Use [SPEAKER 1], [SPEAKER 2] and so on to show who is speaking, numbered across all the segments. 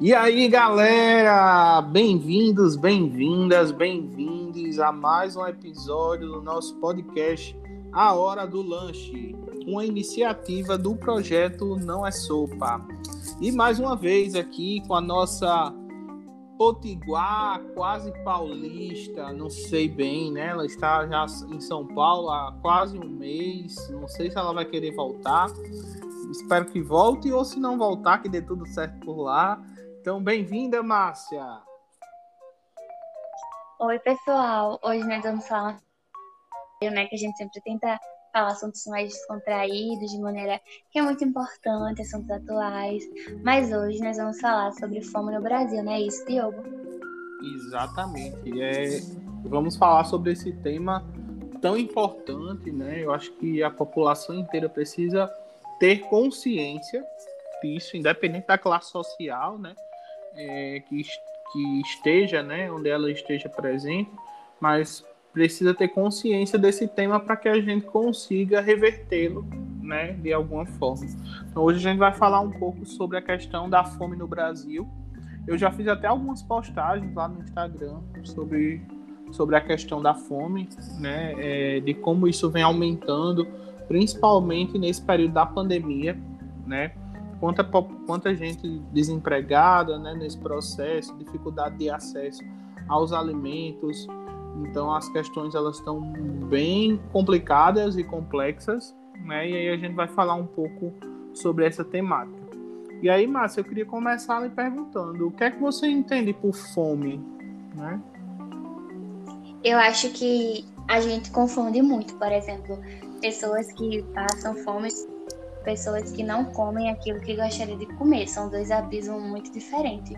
[SPEAKER 1] E aí, galera, bem-vindos, bem-vindas, bem-vindos a mais um episódio do nosso podcast A Hora do Lanche, uma iniciativa do projeto Não é Sopa. E mais uma vez aqui com a nossa potiguar, quase paulista, não sei bem, né? Ela está já em São Paulo há quase um mês, não sei se ela vai querer voltar. Espero que volte ou se não voltar, que dê tudo certo por lá. Então, bem-vinda, Márcia.
[SPEAKER 2] Oi, pessoal. Hoje nós vamos falar, né, que a gente sempre tenta falar assuntos mais descontraídos, de maneira que é muito importante, assuntos atuais. Mas hoje nós vamos falar sobre fome no Brasil, não é isso, Diogo?
[SPEAKER 1] Exatamente. É, vamos falar sobre esse tema tão importante, né? Eu acho que a população inteira precisa ter consciência disso, independente da classe social, né? É, que, que esteja, né, onde ela esteja presente, mas precisa ter consciência desse tema para que a gente consiga revertê-lo, né, de alguma forma. Então, hoje a gente vai falar um pouco sobre a questão da fome no Brasil. Eu já fiz até algumas postagens lá no Instagram sobre, sobre a questão da fome, né, é, de como isso vem aumentando, principalmente nesse período da pandemia, né, quanta, quanta gente desempregada né, nesse processo, dificuldade de acesso aos alimentos. Então as questões elas estão bem complicadas e complexas, né? E aí a gente vai falar um pouco sobre essa temática. E aí, Márcia, eu queria começar lhe perguntando, o que é que você entende por fome, né?
[SPEAKER 2] Eu acho que a gente confunde muito, por exemplo, pessoas que passam fome pessoas que não comem aquilo que gostaria de comer. São dois abismos muito diferentes.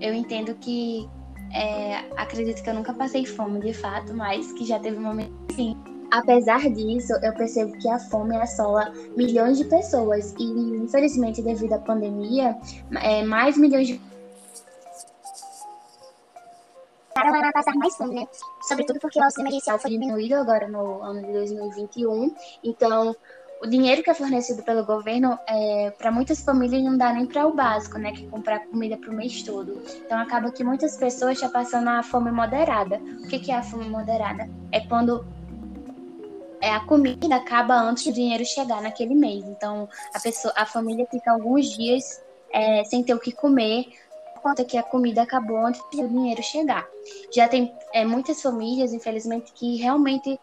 [SPEAKER 2] Eu entendo que é, acredito que eu nunca passei fome de fato, mas que já teve um momento sim. Apesar disso, eu percebo que a fome assola milhões de pessoas e, infelizmente, devido à pandemia, é, mais milhões de vai passar mais fome, né? Sobretudo porque o auxílio emergencial foi diminuído agora no ano de 2021. Então, o dinheiro que é fornecido pelo governo, é, para muitas famílias, não dá nem para o básico, né? Que é comprar comida para o mês todo. Então, acaba que muitas pessoas estão passando a fome moderada. O que, que é a fome moderada? É quando é, a comida acaba antes do dinheiro chegar naquele mês. Então, a, pessoa, a família fica alguns dias é, sem ter o que comer, conta que a comida acabou antes do dinheiro chegar. Já tem é, muitas famílias, infelizmente, que realmente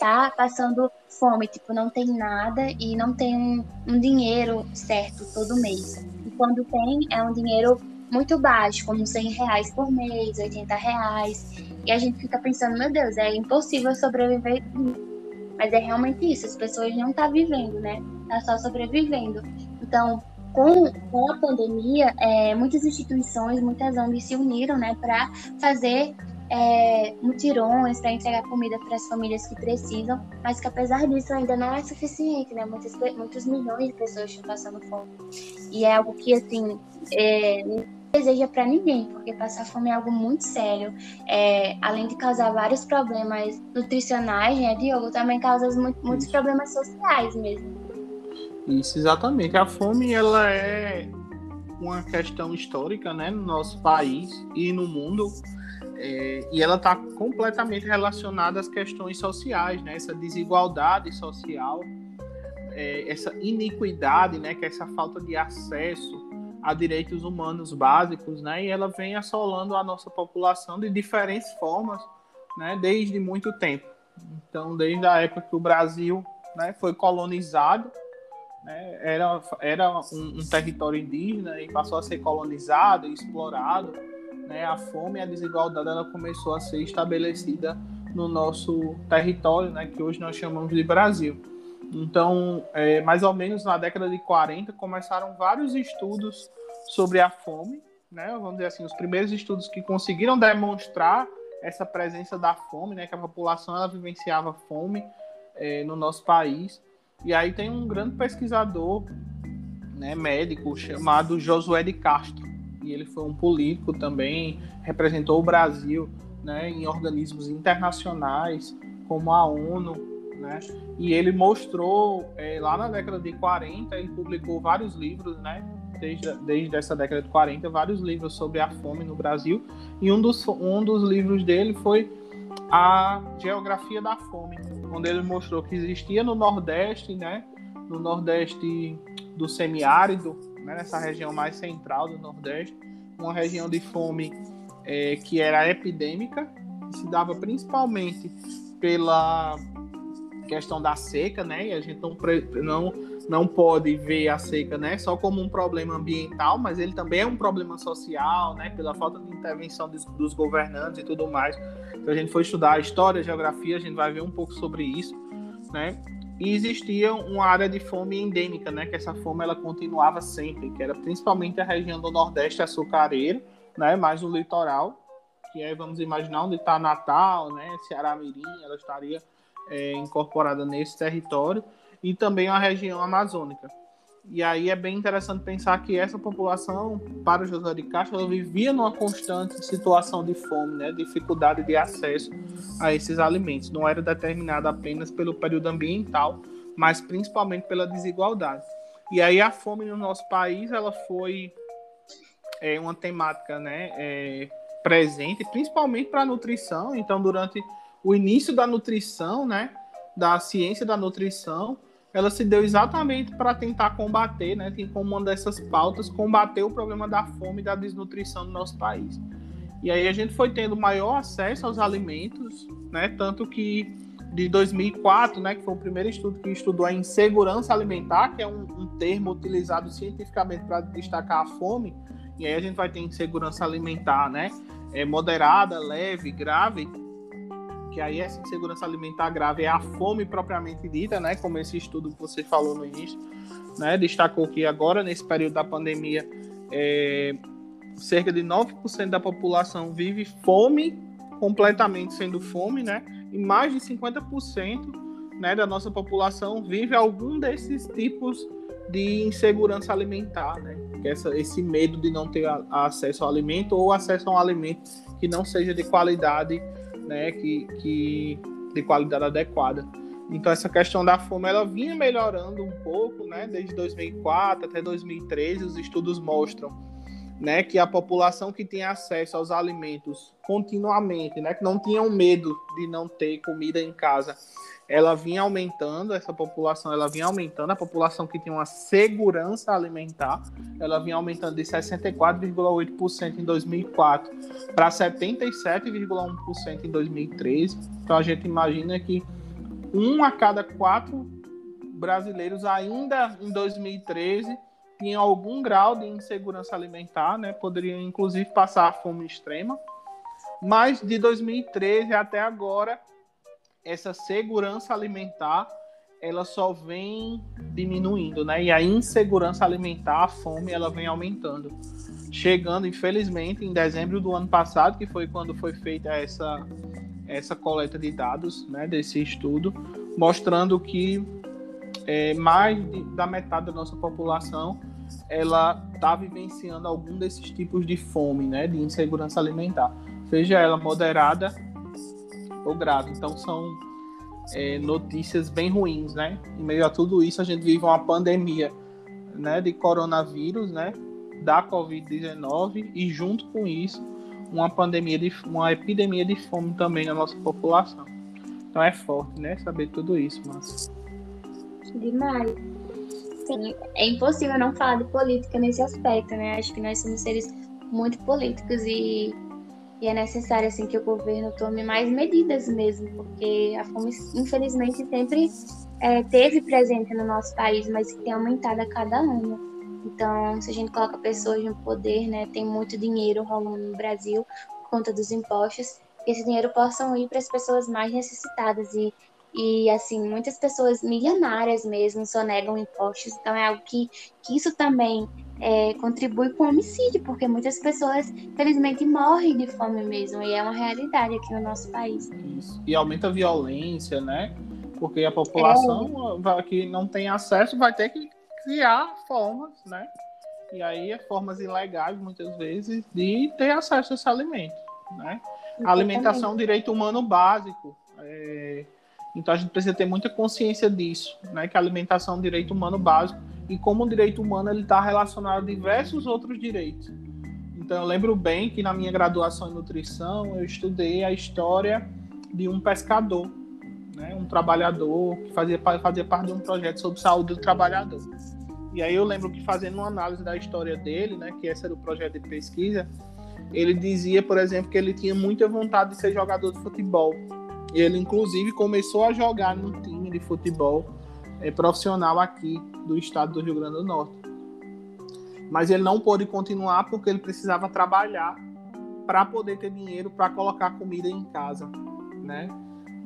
[SPEAKER 2] está passando fome, tipo, não tem nada e não tem um, um dinheiro certo todo mês. E quando tem, é um dinheiro muito baixo, como 100 reais por mês, 80 reais. E a gente fica pensando, meu Deus, é impossível sobreviver. Mas é realmente isso, as pessoas não estão tá vivendo, né? Tá só sobrevivendo. Então, com, com a pandemia, é, muitas instituições, muitas ONGs se uniram, né, para fazer é, mutirões para entregar comida para as famílias que precisam, mas que apesar disso ainda não é suficiente, né? Muitos, muitos milhões de pessoas estão passando fome. E é algo que, assim, é, não deseja para ninguém, porque passar fome é algo muito sério. É, além de causar vários problemas nutricionais, né, Diogo, também causa muito, muitos problemas sociais mesmo.
[SPEAKER 1] Isso, exatamente. A fome, ela é uma questão histórica, né, no nosso país e no mundo é, e ela está completamente relacionada às questões sociais, né? Essa desigualdade social, é, essa iniquidade, né? Que é essa falta de acesso a direitos humanos básicos, né? E ela vem assolando a nossa população de diferentes formas, né? Desde muito tempo. Então, desde a época que o Brasil né, foi colonizado, né, era, era um, um território indígena e passou a ser colonizado e explorado né, a fome e a desigualdade ela começou a ser estabelecida no nosso território, né, que hoje nós chamamos de Brasil. Então, é, mais ou menos na década de 40, começaram vários estudos sobre a fome, né, vamos dizer assim, os primeiros estudos que conseguiram demonstrar essa presença da fome, né, que a população ela vivenciava fome é, no nosso país. E aí tem um grande pesquisador, né, médico chamado Josué de Castro, e ele foi um político também, representou o Brasil né, em organismos internacionais como a ONU, né? E ele mostrou, é, lá na década de 40, ele publicou vários livros, né? Desde, desde essa década de 40, vários livros sobre a fome no Brasil. E um dos, um dos livros dele foi a Geografia da Fome, onde ele mostrou que existia no Nordeste, né? No Nordeste do semiárido, né, nessa região mais central do Nordeste, uma região de fome é, que era epidêmica, que se dava principalmente pela questão da seca, né? E a gente não, não, não pode ver a seca né, só como um problema ambiental, mas ele também é um problema social, né? Pela falta de intervenção dos, dos governantes e tudo mais. Então a gente foi estudar a história, a geografia, a gente vai ver um pouco sobre isso, né? E existia uma área de fome endêmica, né? Que essa fome ela continuava sempre, que era principalmente a região do Nordeste açucareiro, né? Mais o litoral, que é, vamos imaginar, onde está Natal, né? Ceará Mirim, ela estaria é, incorporada nesse território, e também a região amazônica. E aí é bem interessante pensar que essa população, para José de Castro, vivia numa constante situação de fome, né, dificuldade de acesso a esses alimentos. Não era determinada apenas pelo período ambiental, mas principalmente pela desigualdade. E aí a fome no nosso país, ela foi é, uma temática, né, é, presente, principalmente para a nutrição. Então, durante o início da nutrição, né, da ciência da nutrição, ela se deu exatamente para tentar combater, né, tem como uma dessas pautas, combater o problema da fome e da desnutrição no nosso país. E aí a gente foi tendo maior acesso aos alimentos, né, tanto que de 2004, né, que foi o primeiro estudo que estudou a insegurança alimentar, que é um, um termo utilizado cientificamente para destacar a fome, e aí a gente vai ter insegurança alimentar, né, é moderada, leve, grave, que aí essa insegurança alimentar grave é a fome propriamente dita, né? Como esse estudo que você falou no início, né? Destacou que agora, nesse período da pandemia, é, cerca de 9% da população vive fome, completamente sendo fome, né? E mais de 50% né, da nossa população vive algum desses tipos de insegurança alimentar, né? Que é essa, esse medo de não ter acesso ao alimento ou acesso a um alimento que não seja de qualidade né, que, que de qualidade adequada. Então essa questão da fome ela vinha melhorando um pouco, né, desde 2004 até 2013, os estudos mostram, né, que a população que tem acesso aos alimentos continuamente, né, que não tinham medo de não ter comida em casa, ela vinha aumentando, essa população ela vinha aumentando, a população que tinha uma segurança alimentar, ela vinha aumentando de 64,8% em 2004 para 77,1% em 2013. Então a gente imagina que um a cada quatro brasileiros ainda em 2013 tinha algum grau de insegurança alimentar, né? Poderiam inclusive passar fome extrema. Mas de 2013 até agora essa segurança alimentar ela só vem diminuindo, né? E a insegurança alimentar, a fome, ela vem aumentando. Chegando, infelizmente, em dezembro do ano passado, que foi quando foi feita essa, essa coleta de dados, né, desse estudo, mostrando que é, mais de, da metade da nossa população ela está vivenciando algum desses tipos de fome, né, de insegurança alimentar, seja ela moderada ou grave. Então são é, notícias bem ruins, né? Em meio a tudo isso, a gente vive uma pandemia, né, de coronavírus, né, da Covid-19 e junto com isso uma pandemia de uma epidemia de fome também na nossa população. Então é forte, né, saber tudo isso, mas
[SPEAKER 2] demais. Sim, é impossível não falar de política nesse aspecto, né? Acho que nós somos seres muito políticos e e é necessário assim que o governo tome mais medidas mesmo, porque a fome, infelizmente, sempre é, teve presente no nosso país, mas que tem aumentado a cada ano. Então, se a gente coloca pessoas no poder, né, tem muito dinheiro rolando no Brasil por conta dos impostos, que esse dinheiro possam ir para as pessoas mais necessitadas e e assim muitas pessoas milionárias mesmo sonegam impostos então é algo que, que isso também é, contribui com o homicídio, porque muitas pessoas, felizmente, morrem de fome mesmo, e é uma realidade aqui no nosso país.
[SPEAKER 1] Isso. E aumenta a violência, né? Porque a população é. que não tem acesso vai ter que criar formas, né? E aí, é formas ilegais, muitas vezes, de ter acesso a esse alimento, né? A alimentação é um direito humano básico. É... Então a gente precisa ter muita consciência disso, né? Que a alimentação é um direito humano básico e como o direito humano ele está relacionado a diversos outros direitos. Então eu lembro bem que na minha graduação em nutrição eu estudei a história de um pescador, né? Um trabalhador que fazia, fazia parte de um projeto sobre saúde do trabalhador. E aí eu lembro que fazendo uma análise da história dele, né? Que esse era o projeto de pesquisa, ele dizia, por exemplo, que ele tinha muita vontade de ser jogador de futebol ele, inclusive, começou a jogar no time de futebol é, profissional aqui do estado do Rio Grande do Norte. Mas ele não pôde continuar porque ele precisava trabalhar para poder ter dinheiro para colocar comida em casa, né?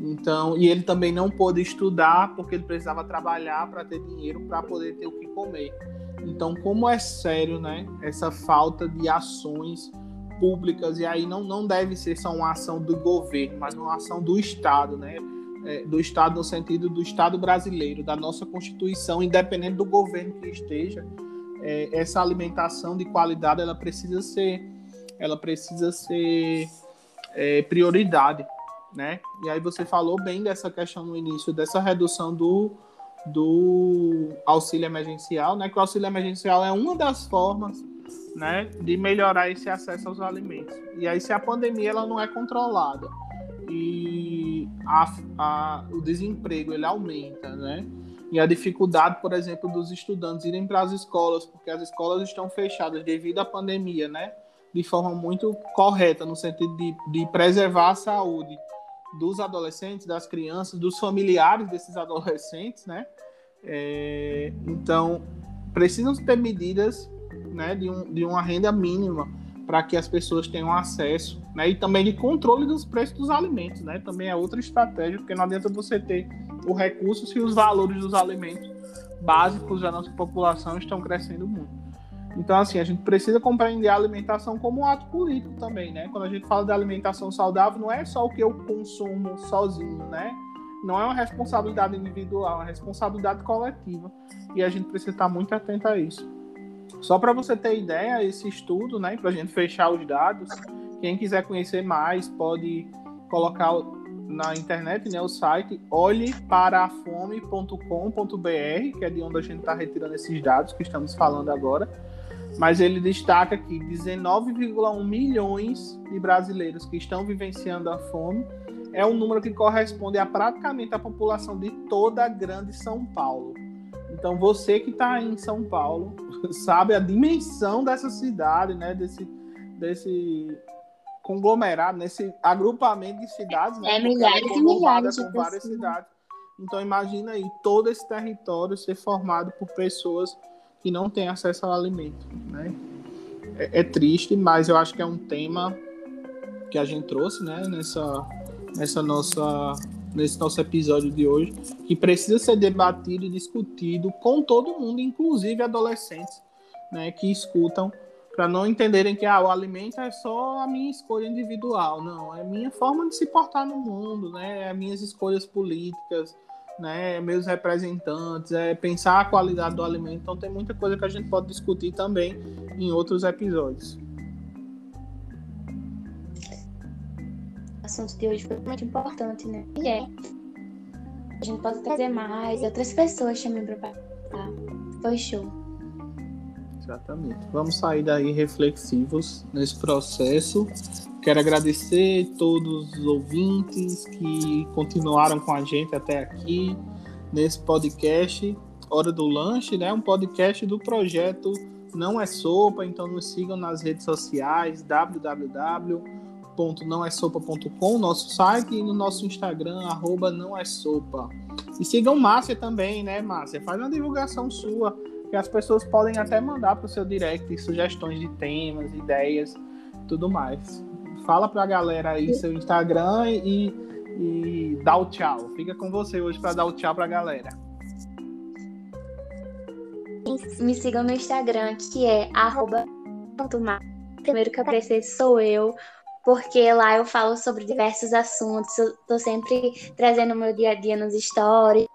[SPEAKER 1] Então, e ele também não pôde estudar porque ele precisava trabalhar para ter dinheiro para poder ter o que comer. Então, como é sério, né, essa falta de ações públicas, e aí não, não deve ser só uma ação do governo, mas uma ação do Estado, né? É, do Estado no sentido do Estado brasileiro, da nossa Constituição, independente do governo que esteja, é, essa alimentação de qualidade ela precisa ser, ela precisa ser é, prioridade, né? E aí você falou bem dessa questão no início, dessa redução do, do auxílio emergencial, né? Que o auxílio emergencial é uma das formas né, de melhorar esse acesso aos alimentos. E aí, se a pandemia ela não é controlada e a, a, o desemprego ele aumenta, né, e a dificuldade, por exemplo, dos estudantes irem para as escolas, porque as escolas estão fechadas devido à pandemia, né, de forma muito correta, no sentido de, de preservar a saúde dos adolescentes, das crianças, dos familiares desses adolescentes, né? É, então, precisam ter medidas né, de, um, de uma renda mínima para que as pessoas tenham acesso, né, e também de controle dos preços dos alimentos, né, também é outra estratégia, porque não adianta você ter o recurso se os valores dos alimentos básicos da nossa população estão crescendo muito. Então, assim, a gente precisa compreender a alimentação como um ato político também, né? Quando a gente fala de alimentação saudável, não é só o que eu consumo sozinho, né? Não é uma responsabilidade individual, é uma responsabilidade coletiva. E a gente precisa estar muito atento a isso. Só para você ter ideia, esse estudo, né, para a gente fechar os dados, quem quiser conhecer mais pode colocar na internet, né, o site olheparafome.com.br, que é de onde a gente está retirando esses dados que estamos falando agora. Mas ele destaca que 19,1 milhões de brasileiros que estão vivenciando a fome é um número que corresponde a praticamente a população de toda a grande São Paulo. Então você que está em São Paulo sabe a dimensão dessa cidade, né? Desse, desse conglomerado, nesse agrupamento de cidades, né?
[SPEAKER 2] É milhares e milhares
[SPEAKER 1] com várias cidades. Então imagina aí todo esse território ser formado por pessoas que não têm acesso ao alimento, né? É, é triste, mas eu acho que é um tema que a gente trouxe, né? Nessa, nessa nossa nesse nosso episódio de hoje, que precisa ser debatido e discutido com todo mundo, inclusive adolescentes, né, que escutam, para não entenderem que ah, o alimento é só a minha escolha individual, não, é a minha forma de se portar no mundo, né, é minhas escolhas políticas, né, é meus representantes, é pensar a qualidade do alimento. Então tem muita coisa que a gente pode discutir também em outros episódios.
[SPEAKER 2] Assunto de hoje foi muito importante, né? E é. A gente pode trazer mais, outras pessoas também para participar. Foi show.
[SPEAKER 1] Exatamente. Vamos sair daí reflexivos nesse processo. Quero agradecer todos os ouvintes que continuaram com a gente até aqui nesse podcast Hora do Lanche, né? Um podcast do projeto Não é Sopa, então nos sigam nas redes sociais www www.nãoessopa.com, nosso site, e no nosso Instagram, arroba não é sopa. E sigam Márcia também, né, Márcia? Faz uma divulgação sua, que as pessoas podem até mandar para o seu direct sugestões de temas, ideias, tudo mais. Fala para a galera aí seu Instagram e, e dá o tchau. Fica com você hoje para dar o tchau para a galera.
[SPEAKER 2] Me sigam no Instagram, que é arroba Primeiro que aparecer sou eu porque lá eu falo sobre diversos assuntos, tô sempre trazendo meu dia a dia nos stories,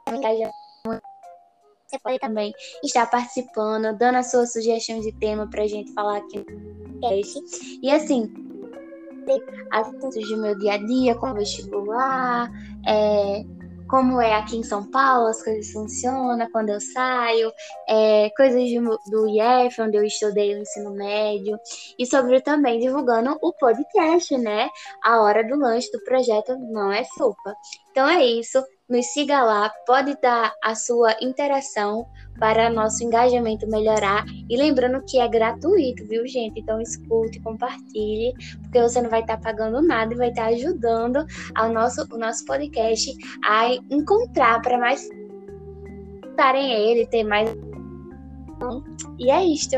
[SPEAKER 2] você pode também estar participando, dando as suas sugestões de tema pra gente falar aqui no podcast. E assim, assuntos do meu dia a dia, como vestibular, é, como é aqui em São Paulo, as coisas funcionam, quando eu saio, é, coisas de, do IF, onde eu estudei o ensino médio, e sobre também divulgando o podcast, né? A hora do lanche do projeto Não é Sopa. Então é isso, nos siga lá, pode dar a sua interação para nosso engajamento melhorar. E lembrando que é gratuito, viu, gente? Então escute, compartilhe, porque você não vai estar pagando nada e vai estar ajudando ao nosso, o nosso podcast a encontrar para mais estarem ele, ter mais. E é isto.